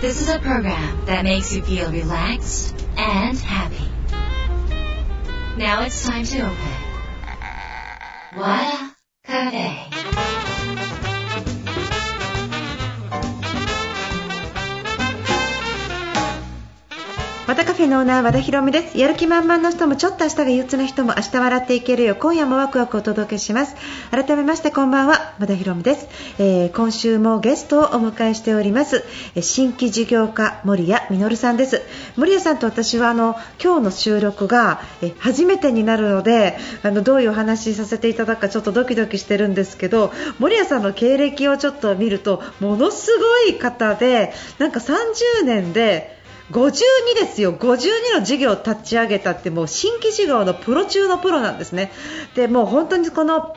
This is a program that makes you feel relaxed and happy. Now it's time to open. Wada Cafe. フェのオーナー和田博美です。やる気満々の人もちょっと明日が憂鬱な人も明日笑っていけるよ。今夜もワクワクお届けします。改めましてこんばんは。和田博美です、えー今週もゲストをお迎えしております。え新規事業家森谷実さんです。森谷さんと私はあの今日の収録がえ初めてになるのであのどういうお話しさせていただくかちょっとドキドキしてるんですけど森谷さんの経歴をちょっと見るとものすごい方でなんか30年で52ですよ、52の事業を立ち上げたってもう新規事業のプロ中のプロなんですね。でもう本当にこの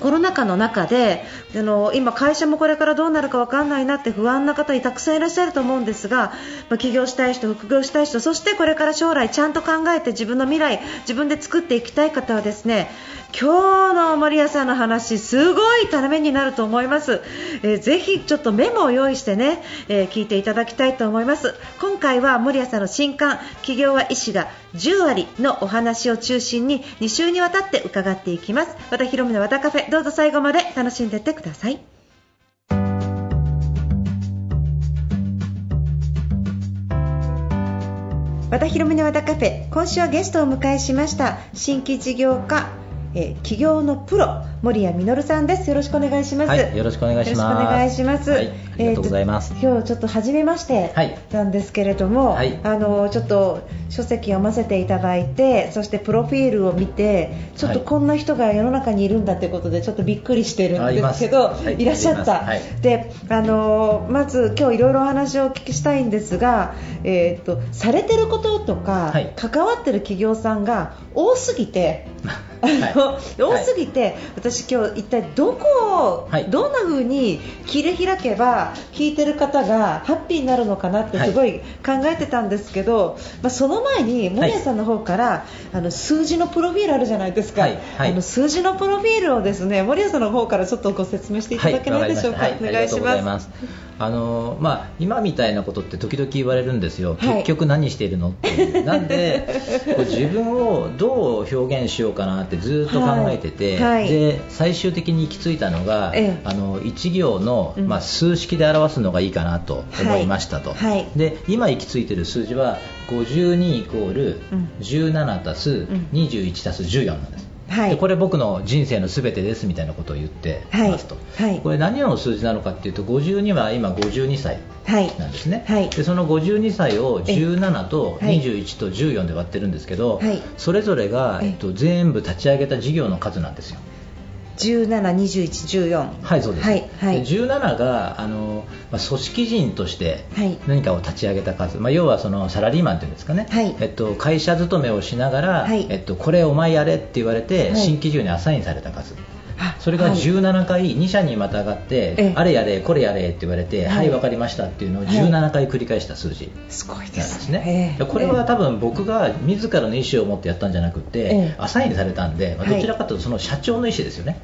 コロナ禍の中であの今、会社もこれからどうなるか分からないなって不安な方にたくさんいらっしゃると思うんですが、ま起業したい人、副業したい人そしてこれから将来ちゃんと考えて自分の未来自分で作っていきたい方はですね今日の森谷さんの話すごいためになると思います、えーぜひちょっとメモを用意してね、えー聞いていただきたいと思います。今回は森谷さんの新刊「起業は医師が10割」のお話を中心に2週にわたって伺っていきます。和田博美の和田カフェどうぞ最後まで楽しんでってください。和田博美の和田カフェ今週はゲストをお迎えしました新規事業家、えー起業のプロ森谷実さんですよろしくお願いします、はい、よろしくお願いします。よろしくお願いします。はい、ありがとうございます。えーと今日ちょっと初めましてはいなんですけれども、はいあのちょっと書籍読ませていただいて、そしてプロフィールを見て、ちょっとはいこんな人が世の中にいるんだということでちょっとびっくりしてるんですけど、あいらっしゃった。で、あのまず今日いろいろお話をお聞きしたいんですが、えーとされてることとか、はい関わってる企業さんが多すぎて。あのはい。多すぎて、私今日一体どこを、はい。どんな風に切り開けば聞いてる方がハッピーになるのかなってすごい考えてたんですけど、まあ、その前に森谷さんの方から、あの数字のプロフィールあるじゃないですか、はい。はい。あの数字のプロフィールをですね森谷さんの方からちょっとご説明していただけないでしょうか、お願いします。あのまあ今みたいなことって時々言われるんですよ。はい。結局何しているのっていう。なんで自分をどう表現しようかなってずっと考えてて、はい。はい。で最終的に行き着いたのが、ええ。あの一行のうん。まあ数式で表すのがいいかなと思いましたと。で今行き着いてる数字は52イコールうん。17足すん。21足す14なんです。はい。でこれ僕の人生のすべてですみたいなことを言ってますと、はい。はいこれ何の数字なのかっていうと52は今52歳はい。なんですね、はい。でその52歳を17とえはい。21と14で割ってるんですけど、はい。それぞれが、え。えっと、全部立ち上げた事業の数なんですよ17、21、14はいそうです、はいはい。で17があの、まあ、組織人としてはい。何かを立ち上げた数、まあ、要はそのサラリーマンっていうんですかね、はい。えっと、会社勤めをしながら、はい。えっと、これお前やれって言われて、はい。新規事業にアサインされた数。あそれがはい。17回、2社にまたがって、ええ。あれやれ、これやれって言われて、ははいい、わかりましたっていうのをはい。17回繰り返した数字。すごいでなんですすねこれは多分僕が自らの意思を持ってやったんじゃなくて、ええ。アサインされたんで、まあはい。どちらかというとその社長の意思ですよね。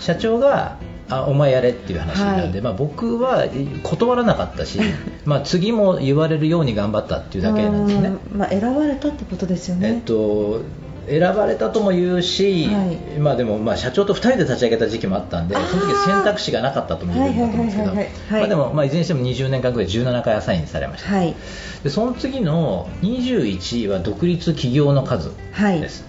社長があお前やれっていう話なんで、はい。まあ、僕は断らなかったし、まあ、次も言われるように頑張ったっていうだけなんですね。うんまあ、選ばれたってことですよね、えっと選ばれたとも言うし、はい。まあでもまあ社長と2人で立ち上げた時期もあったんで、その時選択肢がなかったとも言えるんだと思うんですけど、はいまあでもまあいずれにしても20年間ぐらい17回アサインされました。はい。でその次の21位は独立企業の数はい。です。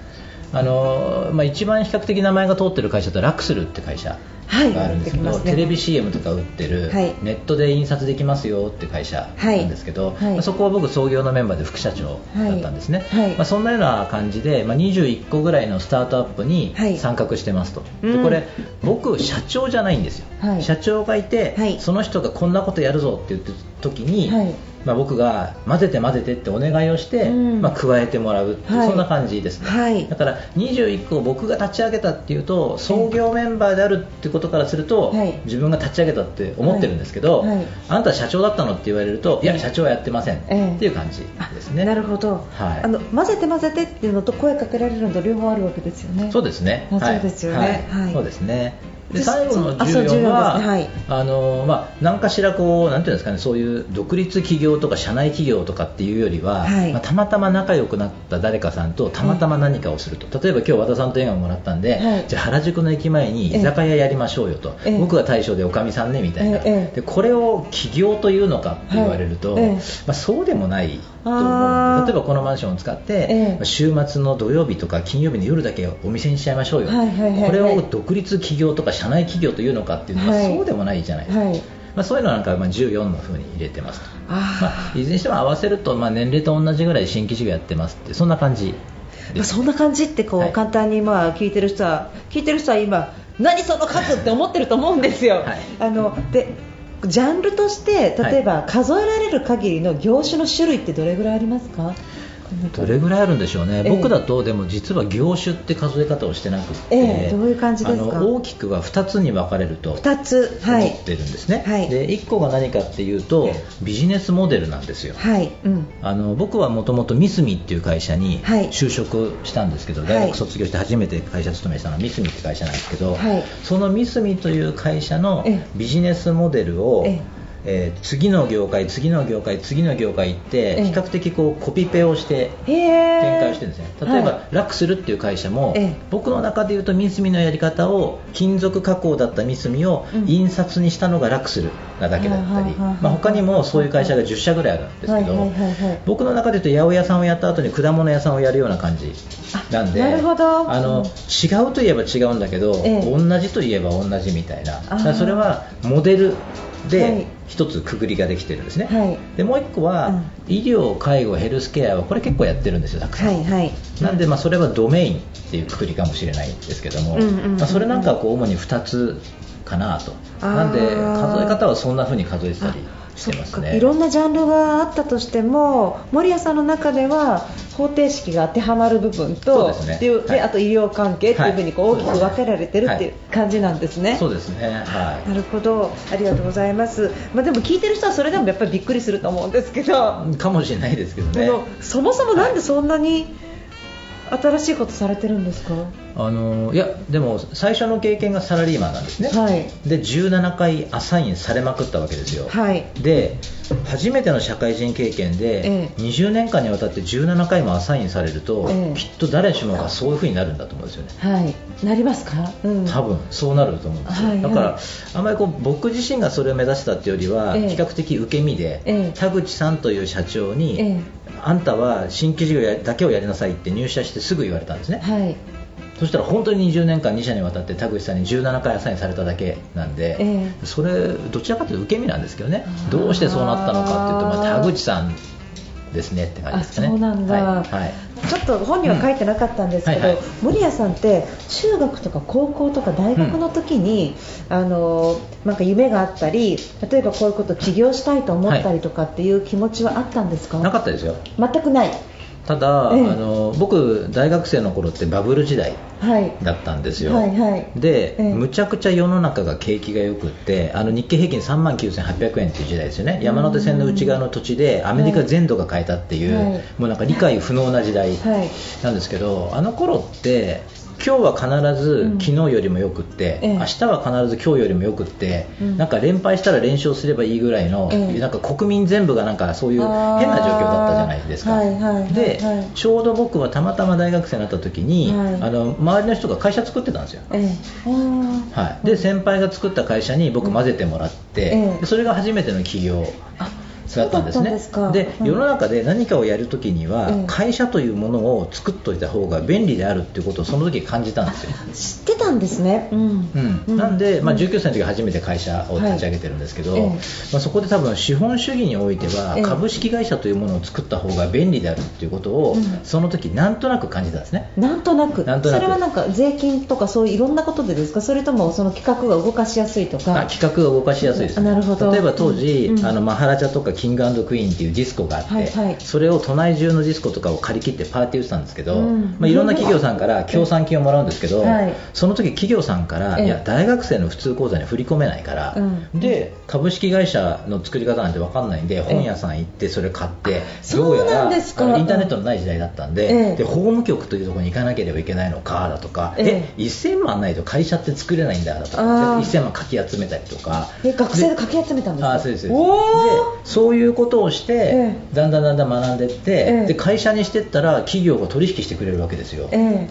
あのまあ、一番比較的名前が通ってる会社とラクスルって会社はいがあるんですけど、出てきますねテレビ CM とか売ってる、はい。ネットで印刷できますよって会社なんですけど、はい。はいまあそこは僕創業のメンバーで副社長だったんですね、はい。はいまあ、そんなような感じで、まあ、21個ぐらいのスタートアップにはい参画してますと、うん。でこれ僕社長じゃないんですよ、はい。社長がいて、はい。その人がこんなことやるぞって言ってる時に、はい。まあ、僕が混ぜて混ぜてってお願いをして、うん。まあ、加えてもらうはい。そんな感じですね、はい。だから21個を僕が立ち上げたっていうと創業メンバーであるってことからすると、はい。自分が立ち上げたって思ってるんですけど、はい。はい。あなた社長だったのって言われると、い。や社長はやってません、ええ。っていう感じですね。なるほど、はい。あの混ぜて混ぜてっていうのと声かけられるのと両方あるわけですよね。そうですね。あそうですよね。はい。はい。そうですねで最後のあそう14 14は、ねはい。あのまあ、何かしらこうなんていうんですかねそういう独立企業とか社内企業とかっていうよりは、はい。まあ、たまたま仲良くなった誰かさんとたまたま何かをすると、例えば今日和田さんと笑顔もらったんで、はい。じゃあ原宿の駅前に居酒屋やりましょうよと、ええ。僕が大将でおかみさんねみたいな、ええ。でこれを起業というのかって言われると、まあ、そうでもないと思う例えばこのマンションを使って、週末の土曜日とか金曜日の夜だけお店にしちゃいましょうよ、はいはいはいはい。これを独立企業とか社内企業というのかっていうのは、はい。そうでもないじゃないですか、はい。まあ、そういうのなんかまあ14の風に入れてますと、あまあ、いずれにしても合わせるとまあ年齢と同じぐらい新規事業やってますってそんな感じそんな感じってこう、はい。簡単にまあ聞いてる人は聞いてる人は今何その数って思ってると思うんですよ。はい。あのでジャンルとして例えば数えられる限りの業種の種類ってどれぐらいありますか？どれぐらいあるんでしょうね、ええ。僕だとでも実は業種って数え方をしてなくって、ええどういう感じですか？あの大きくは2つに分かれると二つはい。思ってるんですね、はい。で1個が何かっていうとええ。ビジネスモデルなんですよ。はい。うん。あの僕はもともとミスミっていう会社にはい。就職したんですけど、はい。大学卒業して初めて会社勤めしたのはミスミって会社なんですけど、はい。そのミスミという会社のええ。ビジネスモデルを、ええー次の業界、次の業界、次の業界行って、ええ。比較的こうコピペをして展開をしてるんですね、例えば、はいラクスルっていう会社も、ええ。僕の中で言うとミスミのやり方を金属加工だったミスミをうん。印刷にしたのがラクスルなだけだったり、まあ、他にもそういう会社が10社ぐらいあるんですけど、僕の中で言うと八百屋さんをやった後に果物屋さんをやるような感じなんであなるほど。あのうん違うといえば違うんだけど、ええ。同じといえば同じみたいな。それはモデルはいで一つくくりができてるんですね、はい。でもう一個は、うん。医療、介護、ヘルスケアはこれ結構やってるんですよ、たくさん。はいはい。なんで、まあ、それはドメインっていうくくりかもしれないんですけども、まあ、それなんかはこう主に2つかなと、なんで数え方はそんな風に数えてたりしてますね。いろんなジャンルがあったとしても守屋さんの中では方程式が当てはまる部分とそうですね。ではい。あと医療関係っていうふうにこうはい。大きく分けられてるっていう感じなんですね。そうですね、はなるほど。ありがとうございます、まあ、でも聞いてる人はそれでもやっぱりびっくりすると思うんですけど、い、かもしれないですけどね。そもそもなんでそんなに新しいことされてるんですか、あのいやでも最初の経験がサラリーマンなんですね、はい。で17回アサインされまくったわけですよ、はい。で初めての社会人経験で、ええ。20年間にわたって17回もアサインされると、ええ。きっと誰しもがそういう風になるんだと思うんですよね。はい。なりますか、うん、多分そうなると思うんですよ、はいはい。だからあんまりこう僕自身がそれを目指したっていうよりは、ええ。比較的受け身で、ええ。田口さんという社長に、ええあんたは新規事業やだけをやりなさいって入社してすぐ言われたんですね、はい。そしたら本当に20年間2社にわたって田口さんに17回アサインされただけなんで、ええ。それどちらかというと受け身なんですけどね。どうしてそうなったのかっていうと、まあ、田口さんですねって感じあですかねそうなんだ、はいはい。ちょっと本には書いてなかったんですけど、うんはいはい。森谷さんって中学とか高校とか大学の時に、あのなんか夢があったり例えばこういうこと起業したいと思ったりとかっていう気持ちはあったんですか、なかったですよ。全くないただ、ええ。あの僕大学生の頃ってバブル時代はい。だったんですよ、はいはい。で、ええ。むちゃくちゃ世の中が景気がよくってあの日経平均3万9800円っていう時代ですよね。山手線の内側の土地でアメリカ全土が買えたっていう、はい。もうなんか理解不能な時代はい。なんですけど、あの頃って今日は必ずうん。昨日よりもよくって、ええ。明日は必ず今日よりもよくって、うん。なんか連敗したら連勝すればいいぐらいの、ええ。なんか国民全部がなんかそういう変な状況だったじゃないですか。はいはいはいで、はい。ちょうど僕はたまたま大学生になった時に、はい。あの周りの人が会社作ってたんですよ。はい、で先輩が作った会社に僕混ぜてもらって、それが初めての起業あだったんですね。そうだったんですか。うん。世の中で何かをやるときには、ええ会社というものを作っといた方が便利であるっていうことをその時感じたんですよ、知ってたんですね。うん、うん。なんで、まあ、うん19歳の時初めて会社を立ち上げてるんですけど、はい。ええまあ、そこで多分資本主義においてはええ。株式会社というものを作った方が便利であるっていうことを、うん。その時なんとなく感じたんですね。なんとなく。なんとなく。それはなんか税金とかそういういろんなことでですか？それともその企画が動かしやすいとか？あ企画が動かしやすいです、あなるほど。例えば当時、うん。あのマハラジャとか金キングクイーンっていうディスコがあって、はいはい。それを都内中のディスコとかを借り切ってパーティー打ってたんですけど、うんまあ、いろんな企業さんから協賛金をもらうんですけど、はい。その時企業さんから、ええ。いや大学生の普通口座に振り込めないから、うんで株式会社の作り方なんて分かんないんで本屋さん行ってそれ買って、どうやらインターネットのない時代だったんで,、ええ。で法務局というところに行かなければいけないのかだとか、ええ。1000万ないと会社って作れないんだだとあかー。で1000万かき集めたりとか。え学生でかき集めたんですか？あーそうですそうです。でそういうことをして、えだんだんだんだん学んでいって、ええ。で会社にしてったら企業が取引してくれるわけですよ、ええ。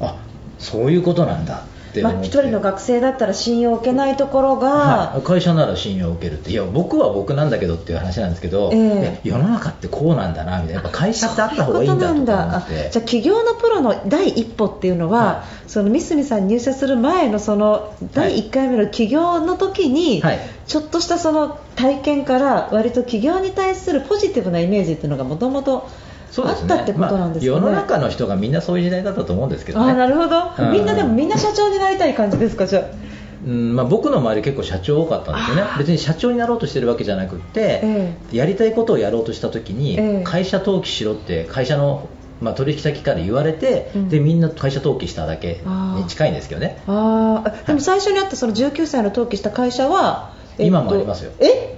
あそういうことなんだってまあ、一人の学生だったら信用を受けないところが、はい、会社なら信用を受けるって。いや僕は僕なんだけどっていう話なんですけど、ええ。いや世の中ってこうなんだなみたいな。やっぱ会社ってあった方がいいんだとって。あじゃあ起業のプロの第一歩っていうのは、はその三角さんに入社する前のその第1回目の起業の時に、はい。ちょっとしたその体験から割と起業に対するポジティブなイメージっていうのがもともとそうですね。あったってことなんですかね、まあ、世の中の人がみんなそういう時代だったと思うんですけどね。あなるほど、うん。みんなでもみんな社長になりたい感じですかじゃあ。うんまあ、僕の周り結構社長多かったんですよね。あー。別に社長になろうとしてるわけじゃなくって、えやりたいことをやろうとした時に、ええ。会社登記しろって会社の、まあ、取引先から言われて、うん。でみんな会社登記しただけあー。に近いんですけどね。あー。でも最初にあったその19歳の登記した会社は、えっと今もありますよ。え？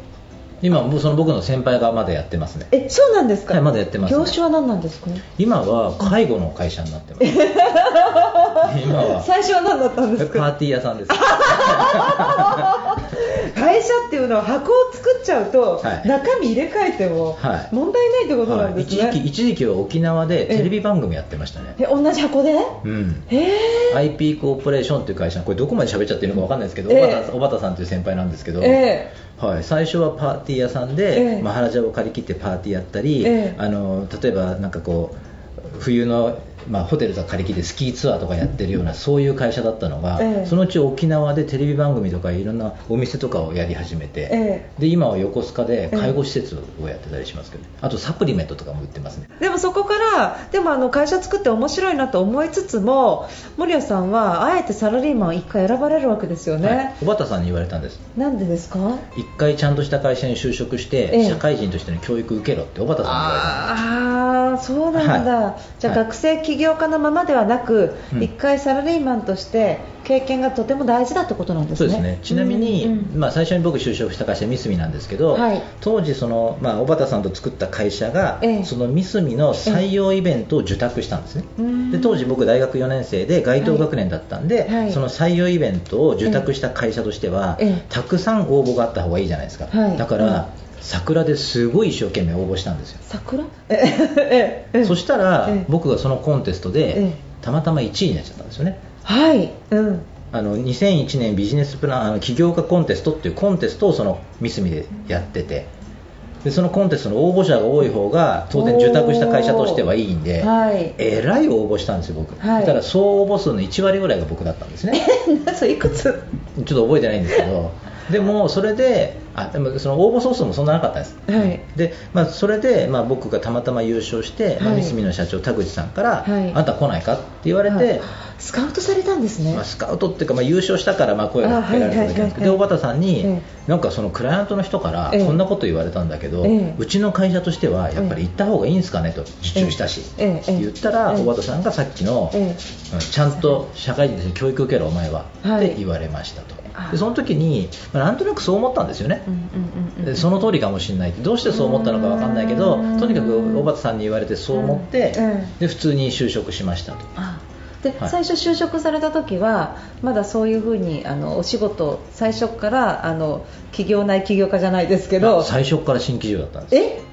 今その僕の先輩がまだやってますね。えそうなんですか、はいまだやってますね。業種は何なんですか？今は介護の会社になってます 今は。最初は何だったんですか？パーティー屋さんです。会社っていうのは箱を作っちゃうと、はい。中身入れ替えてもはい。問題ないってことなんはい、ですね、一時期一時期は沖縄でテレビ番組やってましたね。え同じ箱で？うん。へえ。IP コーポレーションという会社これどこまで喋っちゃっていいのか分かんないですけど、ええ。小畑さんという先輩なんですけど、えはい、最初はパーティー屋さんで、ええ。マハラジャを借り切ってパーティーやったり、ええ。あの例えばなんかこう冬の、まあ、ホテルとか借り切ってスキーツアーとかやってるようなそういう会社だったのが、ええ。そのうち沖縄でテレビ番組とかいろんなお店とかをやり始めて、えで今は横須賀で介護施設をやってたりしますけど、あとサプリメントとかも売ってますね。でもそこからでもあの会社作って面白いなと思いつつも守屋さんはあえてサラリーマンを1回選ばれるわけですよね、はい、小畑さんに言われたんです。なんでですか？一回ちゃんとした会社に就職して、ええ。社会人としての教育受けろって小畑さんに言われたんです。ああそうなんだ、はい。じゃ学生起業家のままではなく、うん。一回サラリーマンとして経験がとても大事だってことなんですね。そうですね。ちなみに、うん。うんまあ、最初に僕就職した会社三角なんですけど、はい。当時その、まあ、小畑さんと作った会社が、ええ。その三角の採用イベントを受託したんですね、うん。で当時僕大学4年生で該当学年だったんで、はい。はい。その採用イベントを受託した会社としては、ええ。たくさん応募があった方がいいじゃないですか、はい。だから、うん桜ですごい一生懸命応募したんですよ。桜？えええ。そしたら、え。え僕がそのコンテストで、ええ。たまたま1位になっちゃったんですよね。はい、うん、あの2001年ビジネスプランあの起業家コンテストっていうコンテストをその三角でやっててでそのコンテストの応募者が多い方が当然受託した会社としてはいいんで、はい。えらい応募したんですよ僕、はい。だから総応募数の1割ぐらいが僕だったんですね。それいくつ？ちょっと覚えてないんですけど。でもそれであでもその応募総数もそんななかったんです、はい。でまあ、それで、まあ、僕がたまたま優勝して、まあはい。三角の社長田口さんから、はい。あんた来ないかって言われて、はいスカウトされたんですね、まあ、スカウトっていうか、まあ、優勝したからまあ声がかけられただけなんですで小畑さんに、ええ。なんかそのクライアントの人からええ。こんなこと言われたんだけど、ええ。うちの会社としてはやっぱり行った方がいいんですかねと受注したし、ええ。ええ。言ったら、ええ。小畑さんがさっきの、えうんちゃんと社会人として教育受けろお前は、はい。って言われましたと。あでその時に、まあ、なんとなくそう思ったんですよね、その通りかもしれない。どうしてそう思ったのか分かんないけどうん。とにかく小畑さんに言われてそう思って、で普通に就職しましたと。あで、はい。最初就職された時はまだそういうふうにあのお仕事最初からあの企業内起業家じゃないですけど。最初から新規事業だったんです。え？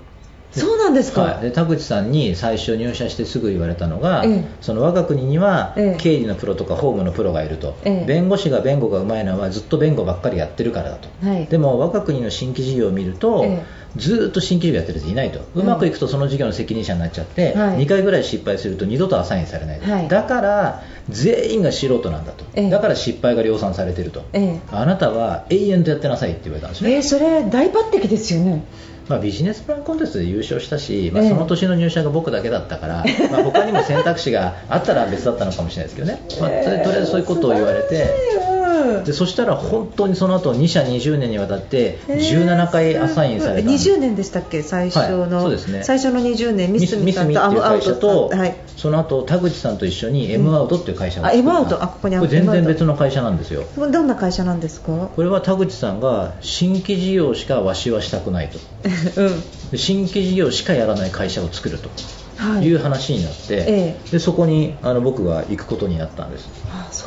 そうなんですか、はい、で田口さんに最初入社してすぐ言われたのが、ええ。その我が国にはええ。経理のプロとか法務のプロがいると、ええ。弁護士が弁護がうまいのはずっと弁護ばっかりやってるからだと、はい。でも我が国の新規事業を見ると、えずーっと新規事業やってる人いないと、うまくいくとその事業の責任者になっちゃって、はい。2回ぐらい失敗すると二度とアサインされないと、はい。だから全員が素人なんだと、ええ。だから失敗が量産されてると、ええ。あなたは永遠とやってなさいって言われたんですね。えーそれ大抜擢ですよねまあ、ビジネスプランコンテストで優勝したし、まあ、ええその年の入社が僕だけだったから、まあ、他にも選択肢があったら別だったのかもしれないですけどね、まあ、とりあえずそういうことを言われて、うん。うんでそしたら本当にその後2社20年にわたって17回アサインされた。んです20年でしたっけ最初の、はいそうですね。最初の20年ミミスミススミさんとアムアウと、はい。その後田口さんと一緒に M アウトっていう会社をあ作った。M アウト。あここにこれ全然別の会社なんですよ。どんな会社なんですか？これは田口さんが新規事業しかわしはしたくないと。うん。で新規事業しかやらない会社を作るとはい。いう話になって、えでそこにあの僕が行くことになったんです。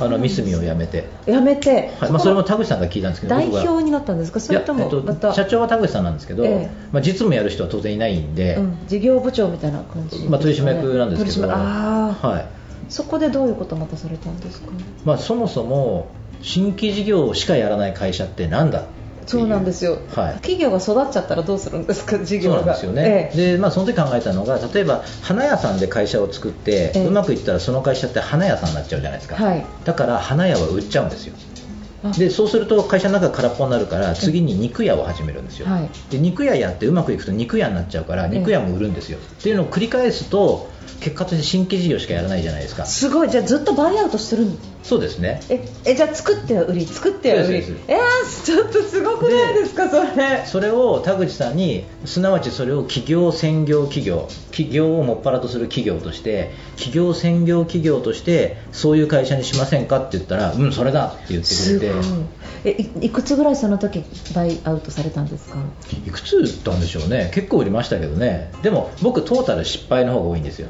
あのミスミを辞めて、やめて、はい。まあ、それも田口さんが聞いたんですけど代表になったんですか？それともえっと、社長は田口さんなんですけど、ええ。まあ、実務やる人は当然いないんで、うん、事業部長みたいな感じ、まあ、取締役なんですけどはい。そこでどういうことまたされたんですか？まあ、そもそも新規事業しかやらない会社ってなんだ？そうなんですよ、はい。企業が育っちゃったらどうするんですか？事業がそうなんですよね、ええ。でまあ、その時考えたのが例えば花屋さんで会社を作って、ええ。うまくいったらその会社って花屋さんになっちゃうじゃないですか、はい。だから花屋は売っちゃうんですよ。あ。でそうすると会社の中が空っぽになるから次に肉屋を始めるんですよ、はい。で肉屋やってうまくいくと肉屋になっちゃうから肉屋も売るんですよ、っていうのを繰り返すと結果として新規事業しかやらないじゃないですか。すごい。じゃあずっとバイアウトしてるんそうですね。ええじゃあ作っては売り。作っては売り。えー、ちょっとすごくないですかそれ。それを田口さんにすなわちそれを企業専業企業企業をもっぱらとする企業として企業専業企業としてそういう会社にしませんかって言ったらうんそれだって言ってすごい。くれてえいいくつぐらいその時バイアウトされたんですか？いくつ売ったんでしょうね。結構売りましたけどね。でも僕トータル失敗の方が多いんですよ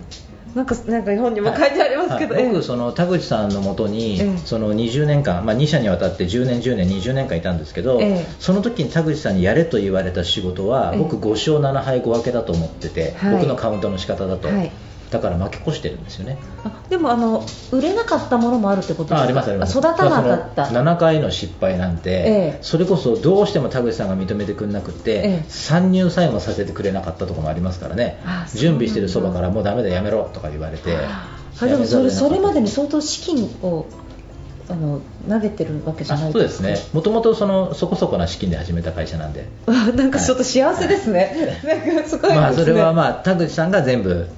なんかなんか本にも書いてありますけど、はい。ええ僕その田口さんのもとに、ええ。その20年間、まあ、2社にわたって10年10年20年間いたんですけど、ええ。その時に田口さんにやれと言われた仕事は、ええ。僕5勝7敗5分けだと思ってて、はい。僕のカウントの仕方だと、はいだから負け越してるんですよね。あでもあの売れなかったものもあるってことですか？あありますあります。育たなかった。その7回の失敗なんて、ええ。それこそどうしても田口さんが認めてくれなくて、ええ。参入さえもさせてくれなかったところもありますからね。準備してるそばからもうダメだやめろとか言われてあでもそれそれまでにに相当資金をあの投げてるわけじゃないそうですね。もともとそのそこそこな資金で始めた会社なんで。あなんかちょっと幸せですね、なんかすごいですね。まあそれはまあ田口さんが全部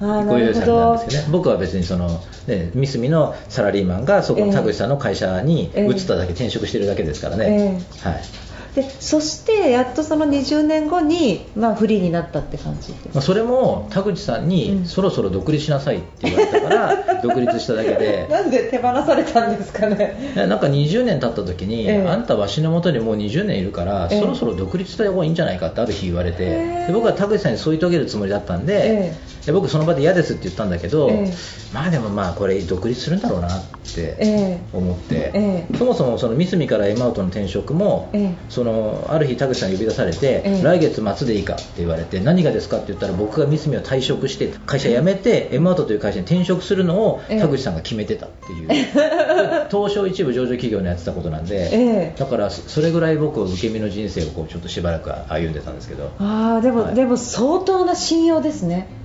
あーご用意されたんなるほどですけど。ね僕は別にその、ね、三隅のサラリーマンがそこええ。の田口さんの会社にええ移っただけ、転職してるだけですからね、はいでそしてやっとその20年後に、まあ、フリーになったって感じまあ、それも田口さんうん。にそろそろ独立しなさいって言われたから 独立しただけで。なんで手放されたんですかね。なんか20年経った時に、ええ。あんたわしのもとにもう20年いるから、ええ。そろそろ独立した方がいいんじゃないかってある日言われて、ええ。で僕は田口さんにそう言い遂げるつもりだったんで,、え。で僕その場で嫌ですって言ったんだけど、ええ。まあでもまあこれ独立するんだろうなってえ思って、ええ。そもそもその三隅から M アウトの転職も、ええ。そのある日田口さんに呼び出されて、ええ。来月末でいいかって言われて何がですかって言ったら僕が三隅を退職して会社辞めて M アウトという会社に転職するのをええ。田口さんが決めてたっていう、東証一部上場企業にやってたことなんで、ええ。だからそそれぐらい僕は受け身の人生をこうちょっとしばらく歩んでたんですけど。ああでも、はい。でも相当な信用ですね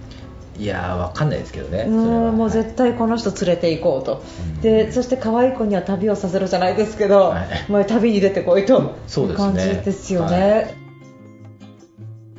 いやーわかんないですけどねうんもう絶対この人連れて行こうと、でそして可愛い子には旅をさせるじゃないですけど、はい。もう旅に出てこいと。そう感じですよね。は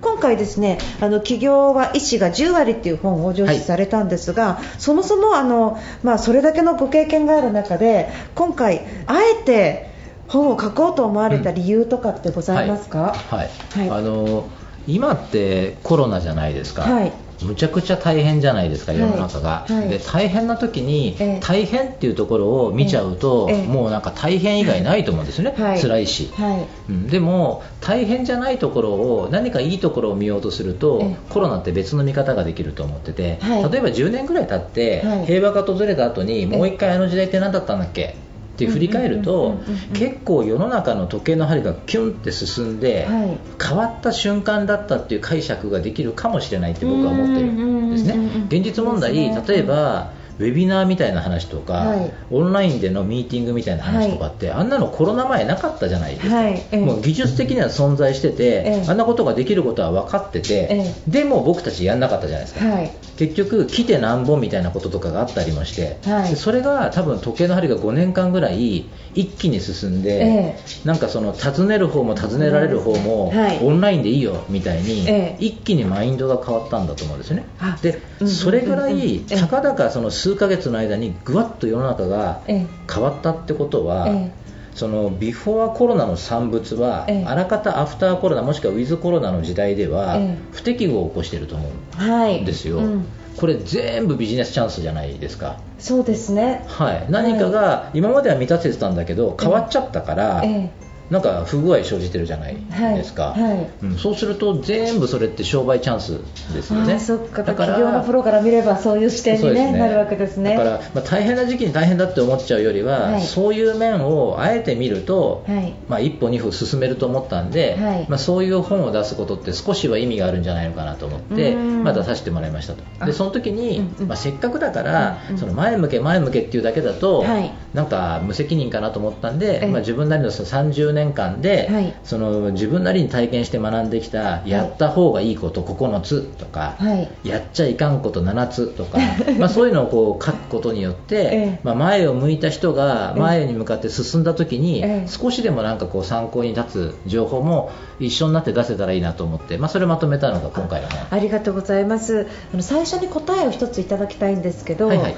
今回ですねあの企業は医師が10割っていう本を上司されたんですが、そもそもあの、まあ、それだけのご経験がある中で今回あえて本を書こうと思われた理由とかってございますか、はい、はい。あの今ってコロナじゃないですか、はいむちゃくちゃ大変じゃないですか、はい。世の中が、はい。で大変な時に、ええ。大変っていうところを見ちゃうと、ええもうなんか大変以外ないと思うんですよね、はい。辛いし、はい。うん。でも大変じゃないところを何かいいところを見ようとすると、ええ。コロナって別の見方ができると思ってて、はい。例えば10年ぐらい経って、はい。平和が訪れた後にもう一回あの時代って何だったんだっけ？って振り返ると結構世の中の時計の針がキュンって進んで、はい。変わった瞬間だったっていう解釈ができるかもしれないって僕は思ってるんですね。現実問題ね。例えばウェビナーみたいな話とか、はい。オンラインでのミーティングみたいな話とかって、あんなのコロナ前なかったじゃないですか、はい。ええ。もう技術的には存在してて、ええ。あんなことができることは分かってて、えでも僕たちやんなかったじゃないですか、はい。結局来てなんぼみたいなこととかがあったりもして、それが多分時計の針が5年間ぐらい一気に進んで、えなんかその尋ねる方も尋ねられる方も、はい。オンラインでいいよみたいに、ええ。一気にマインドが変わったんだと思うんですよね。あでうん。それぐらいええ。たかだかその数ヶ月の間にぐわっと世の中がええ。変わったってことは、ええ。そのビフォーコロナの産物は、ええ。あらかたアフターコロナもしくはウィズコロナの時代では、ええ。不適合を起こしていると思うはい。んですよ、うん。これ全部ビジネスチャンスじゃないですか、そうですね。はい、何かが今までは満たせてたんだけど変わっちゃったから、えなんか不具合生じてるじゃないですか、はい。はい。うん、そうすると全部それって商売チャンスですよね。そっか。だから企業のプロから見ればそういう視点に、ねそうですなるわけですね。だから、まあ、大変な時期に大変だって思っちゃうよりは、はい。そういう面をあえて見ると、はい。まあ、一歩二歩進めると思ったんで、はい。まあ、そういう本を出すことって少しは意味があるんじゃないのかなと思って、うん。まあ、出させてもらいましたと。あ。でその時に、うんうん。まあ、せっかくだから、うんうん。その前向け前向けっていうだけだと、はい。なんか無責任かなと思ったんで、ええ。まあ、自分なりのその30年間で、はい。その自分なりに体験して学んできたやった方がいいこと9つとか、はい。やっちゃいかんこと7つとか、まあ、そういうのをこう書くことによって、ええ。まあ、前を向いた人がええ。前に向かって進んだ時に、ええ。少しでもなんかこう参考に立つ情報も一緒になって出せたらいいなと思って、まあ、それをまとめたのが今回の本。ありがとうございます。あの最初に答えを一ついただきたいんですけど、はいはい。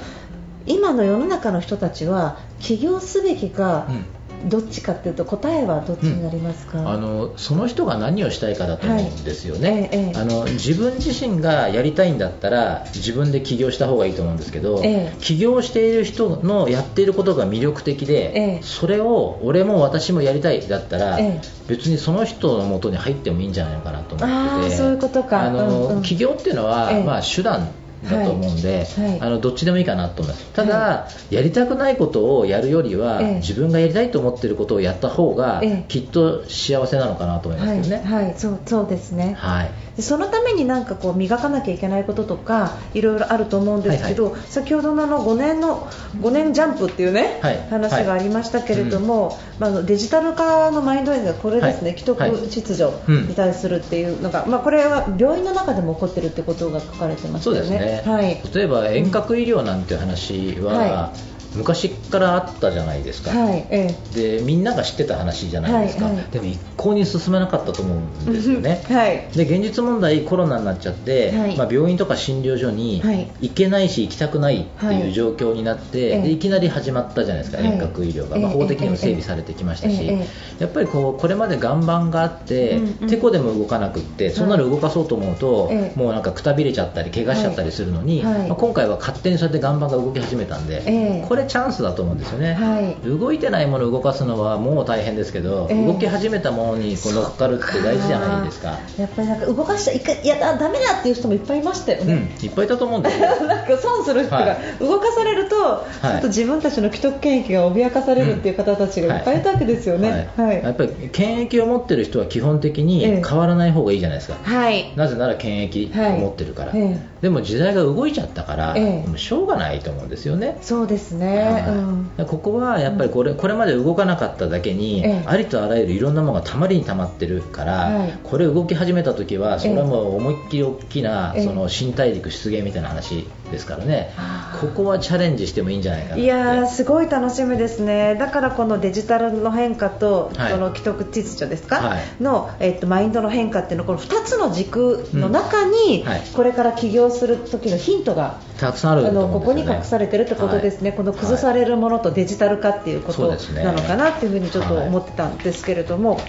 今の世の中の人たちは起業すべきか、うんどっちかっていうと答えはどっちになりますか、あのその人が何をしたいかだと思うんですよね、はい。ええええ。あの自分自身がやりたいんだったら自分で起業した方がいいと思うんですけど、ええ。起業している人のやっていることが魅力的で、ええ。それを俺も私もやりたいだったら、ええ。別にその人のもとに入ってもいいんじゃないのかなと思ってて。そういうことか。あの、うんうん。起業っていうのは、ええ。まあ、手段だと思うんで、はい。はい。あのどっちでもいいかなと思います。ただ、やりたくないことをやるよりは、ええ。自分がやりたいと思っていることをやった方が、ええ。きっと幸せなのかなと思いますはい、よね。はい、そうそうですね、はい。でそのためになんかこう磨かなきゃいけないこととかいろいろあると思うんですけど、先ほどのあの5年の5年ジャンプっていうね、はい。話がありましたけれども、まあ、あのデジタル化のマインドエンがこれですね、はい。既得秩序に対するっていうのが、まあ、これは病院の中でも起こってるってことが書かれてましたよそうですね、ね。はい例えば遠隔医療なんていう話は、は昔からあったじゃないですか、はいえでみんなが知ってた話じゃないですか、はいはい。でも一向に進めなかったと思うんですよね。え はい。で現実問題コロナになっちゃって、はい。まあ、病院とか診療所にはい。行けないし行きたくないってはい。いう状況になって、ええ。でいきなり始まったじゃないですか、はい。遠隔医療が、ええまあ、法的にも整備されてきましたし、えええやっぱりこうこれまで岩盤があって、うんうん。てこでも動かなくってそんなの動かそうと思うと、ええ。もうなんかくたびれちゃったり怪我しちゃったりするのに、まあ、今回は勝手にそうやって岩盤が動き始めたんで、ええ。これチャンスだと思うんですよね、はい動いてないものを動かすのはもう大変ですけど、ええ動き始めたものにこう乗っかるって大事じゃないですか。やっぱりなんか動かしちゃいやだダメだっていう人もいっぱいいましたようん、ね。いっぱいいたと思うんですよ。なんか損する人が、はい動かされると、ちょっと自分たちの既得権益が脅かされるっていう方たちがいっぱいいたわけですよね。はい。やっぱり権益を持ってる人は基本的にええ変わらない方がいいじゃないですか、はい。なぜなら権益を持ってるから、はいえでも時代が動いちゃったから、ええもうしょうがないと思うんですよね。そうですね。はい。うん。ここはやっぱりこれこれまで動かなかっただけに、ええ。ありとあらゆるいろんなものがたまりにたまってるから、はい。これ動き始めた時はそれはもう思いっきり大きな、ええ。その新大陸出現みたいな話ですからね、ここはチャレンジしてもいいんじゃないかないやーすごい楽しみですね、だからこのデジタルの変化と、はい。その既得秩序ですか、はい。の、えっと、マインドの変化っていうのこの2つの軸の中に、うん。はい。これから起業する時のヒントがたくさんあるとあのここに隠されてるってことですね、はい。この崩されるものとデジタル化っていうことなのかなっていうふうにちょっと思ってたんですけれども。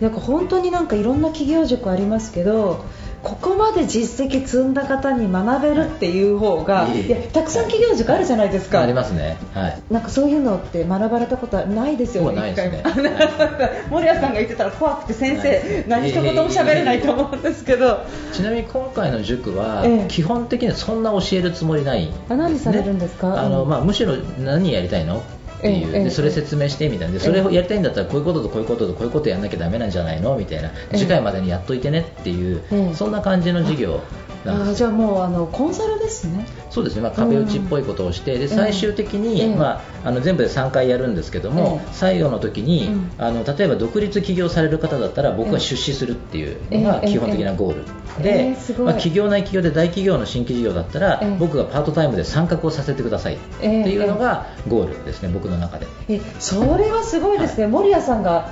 なんか本当になんかいろんな企業塾ありますけどここまで実績積んだ方に学べるっていう方が、いやたくさん企業塾あるじゃないですか。ありますね、はい、なんかそういうのって学ばれたことはないですよね。ないですね。森谷さんが言ってたら怖くて先生、何一言も喋れないと思うんですけど。ちなみに今回の塾はええ。基本的にはそんな教えるつもりないね、あ何されるんですか？あの、うんまあ、むしろ何やりたいの？っていう、ええでそれ説明してみたいな。でそれをやりたいんだったらこういうこととこういうこととこういうことやんなきゃダメなんじゃないの？みたいな。ええ次回までにやっといてねっていう、ええ。そんな感じの授業なんでじゃあもうあのコンサルですね。そうですね、まあ、壁打ちっぽいことをして、で最終的に、ええ。まあ、あの全部で3回やるんですけども、ええ。最後の時に、うん。あの例えば独立起業される方だったら僕は出資するっていうのがええ基本的なゴール、ええで、まあ、企業内企業で大企業の新規事業だったら、ええ。僕がパートタイムで参画をさせてくださいっていうのがゴールですね、僕の中で。えそれはすごいですね、森谷さんが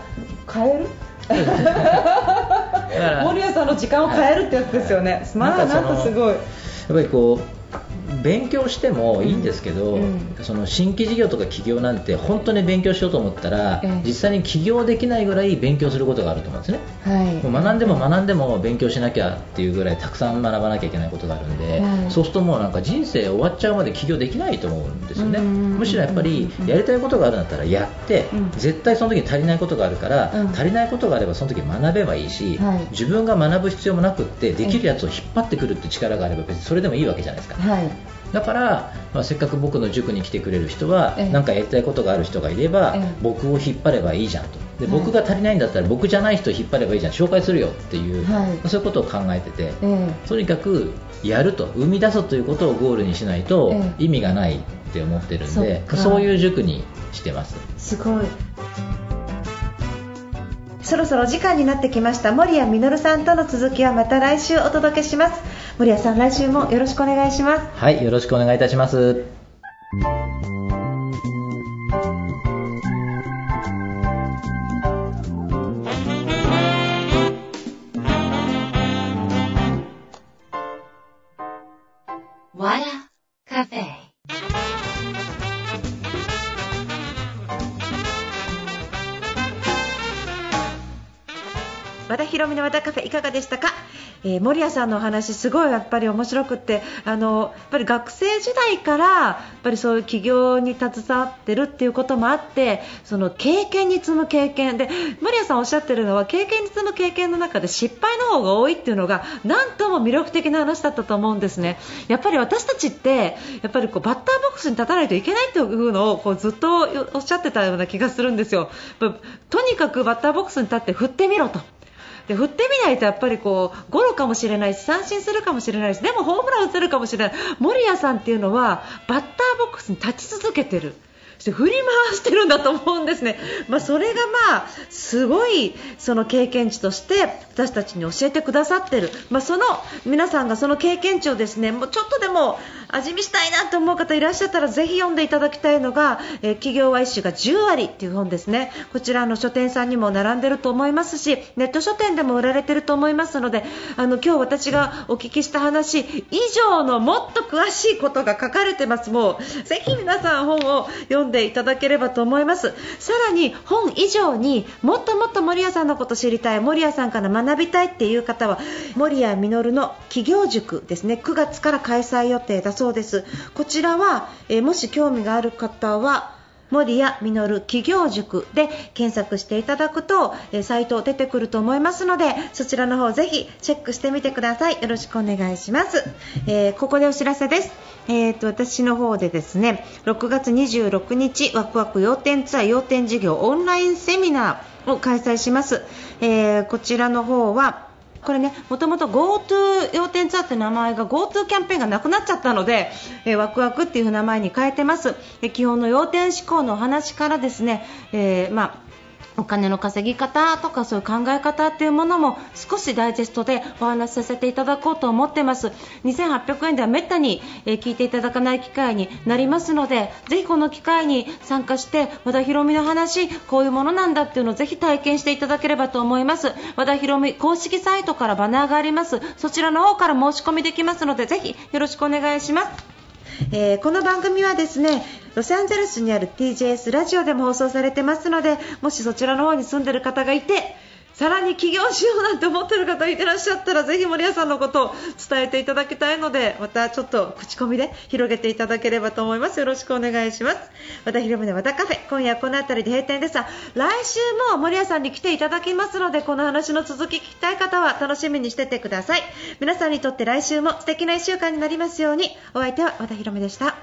変える？森谷さんの時間を変えるってやつですよね、まあなんかすごい。やっぱりこう勉強してもいいんですけど、うん。その新規事業とか起業なんて本当に勉強しようと思ったら、ええ。実際に起業できないぐらい勉強することがあると思うんですね。はい。もう学んでも学んでも勉強しなきゃっていうぐらいたくさん学ばなきゃいけないことがあるんで、はい。そうするともうなんか人生終わっちゃうまで起業できないと思うんですよね、うんむしろやっぱりやりたいことがあるんだったらやって、うん。絶対その時に足りないことがあるから、うん。足りないことがあればその時学べばいいし、はい。自分が学ぶ必要もなくってできるやつを引っ張ってくるって力があれば別にそれでもいいわけじゃないですか。はいだから、まあ、せっかく僕の塾に来てくれる人はええ。何かやりたいことがある人がいれば、ええ。僕を引っ張ればいいじゃんと。ではい。僕が足りないんだったら僕じゃない人を引っ張ればいいじゃん。紹介するよっていう、はい。そういうことを考えてて、えとにかくやると。生み出すということをゴールにしないとええ。意味がないって思ってるんで、か。そういう塾にしてます。えすごいそろそろ時間になってきました。森谷実さんとの続きはまた来週お届けします。森谷さん来週もよろしくお願いします。はい、よろしくお願いいたします。えー森谷さんのお話すごいやっぱり面白くってあのやっぱり学生時代からやっぱりそういう起業に携わってるっていうこともあってその経験に積む経験。で森谷さんおっしゃってるのは経験に積む経験の中で失敗の方が多いっていうのがなんとも魅力的な話だったと思うんですね。やっぱり私たちってやっぱりこうバッターボックスに立たないといけないっていうのをこうずっとおっしゃってたような気がするんですよ。とにかくバッターボックスに立って振ってみろと。で振ってみないとやっぱりこうゴロかもしれないし三振するかもしれないしでもホームラン打てるかもしれない森谷さんっていうのはバッターボックスに立ち続けてる。振り回してるんだと思うんですね、まあ、それがまあすごいその経験値として私たちに教えてくださってる、まあ、その皆さんがその経験値をですねもうちょっとでも味見したいなと思う方いらっしゃったらぜひ読んでいただきたいのが「えー企業は一種が10割」っていう本ですね。こちらの書店さんにも並んでると思いますしネット書店でも売られてると思いますのであの今日私がお聞きした話以上のもっと詳しいことが書かれてます。もうぜひ皆さん本を読んでいただければと思います。さらに本以上にもっともっと森谷さんのこと知りたい森谷さんから学びたいっていう方は森谷実の企業塾ですね。9月から開催予定だそうです。こちらは、えーもし興味がある方は森谷実企業塾で検索していただくと、えーサイト出てくると思いますのでそちらの方ぜひチェックしてみてください。よろしくお願いします、えーここでお知らせです。えー、と私の方でですね6月26日ワクワク要点ツアー要点事業オンラインセミナーを開催します、えーこちらの方はこれね、もともと GoTo 要点ツアーって名前が GoTo キャンペーンがなくなっちゃったので、えーワクワクっていう名前に変えてます。えー基本の要点思考のお話からですね、えーまあお金の稼ぎ方とかそういう考え方っていうものも少しダイジェストでお話しさせていただこうと思ってます。2800円ではめったに、聞いていただかない機会になりますのでぜひこの機会に参加して和田博美の話こういうものなんだっていうのをぜひ体験していただければと思います。和田博美公式サイトからバナーがあります。そちらの方から申し込みできますのでぜひよろしくお願いします。えーこの番組はですねロサンゼルスにある TJS ラジオでも放送されてますのでもしそちらの方に住んでる方がいてさらに起業しようなんて思ってる方いてらっしゃったらぜひ森谷さんのことを伝えていただきたいのでまたちょっと口コミで広げていただければと思います。よろしくお願いします。和田博美の和田カフェ今夜この辺りで閉店です。が来週も森谷さんに来ていただきますのでこの話の続き聞きたい方は楽しみにしててください。皆さんにとって来週も素敵な1週間になりますように。お相手は和田博美でした。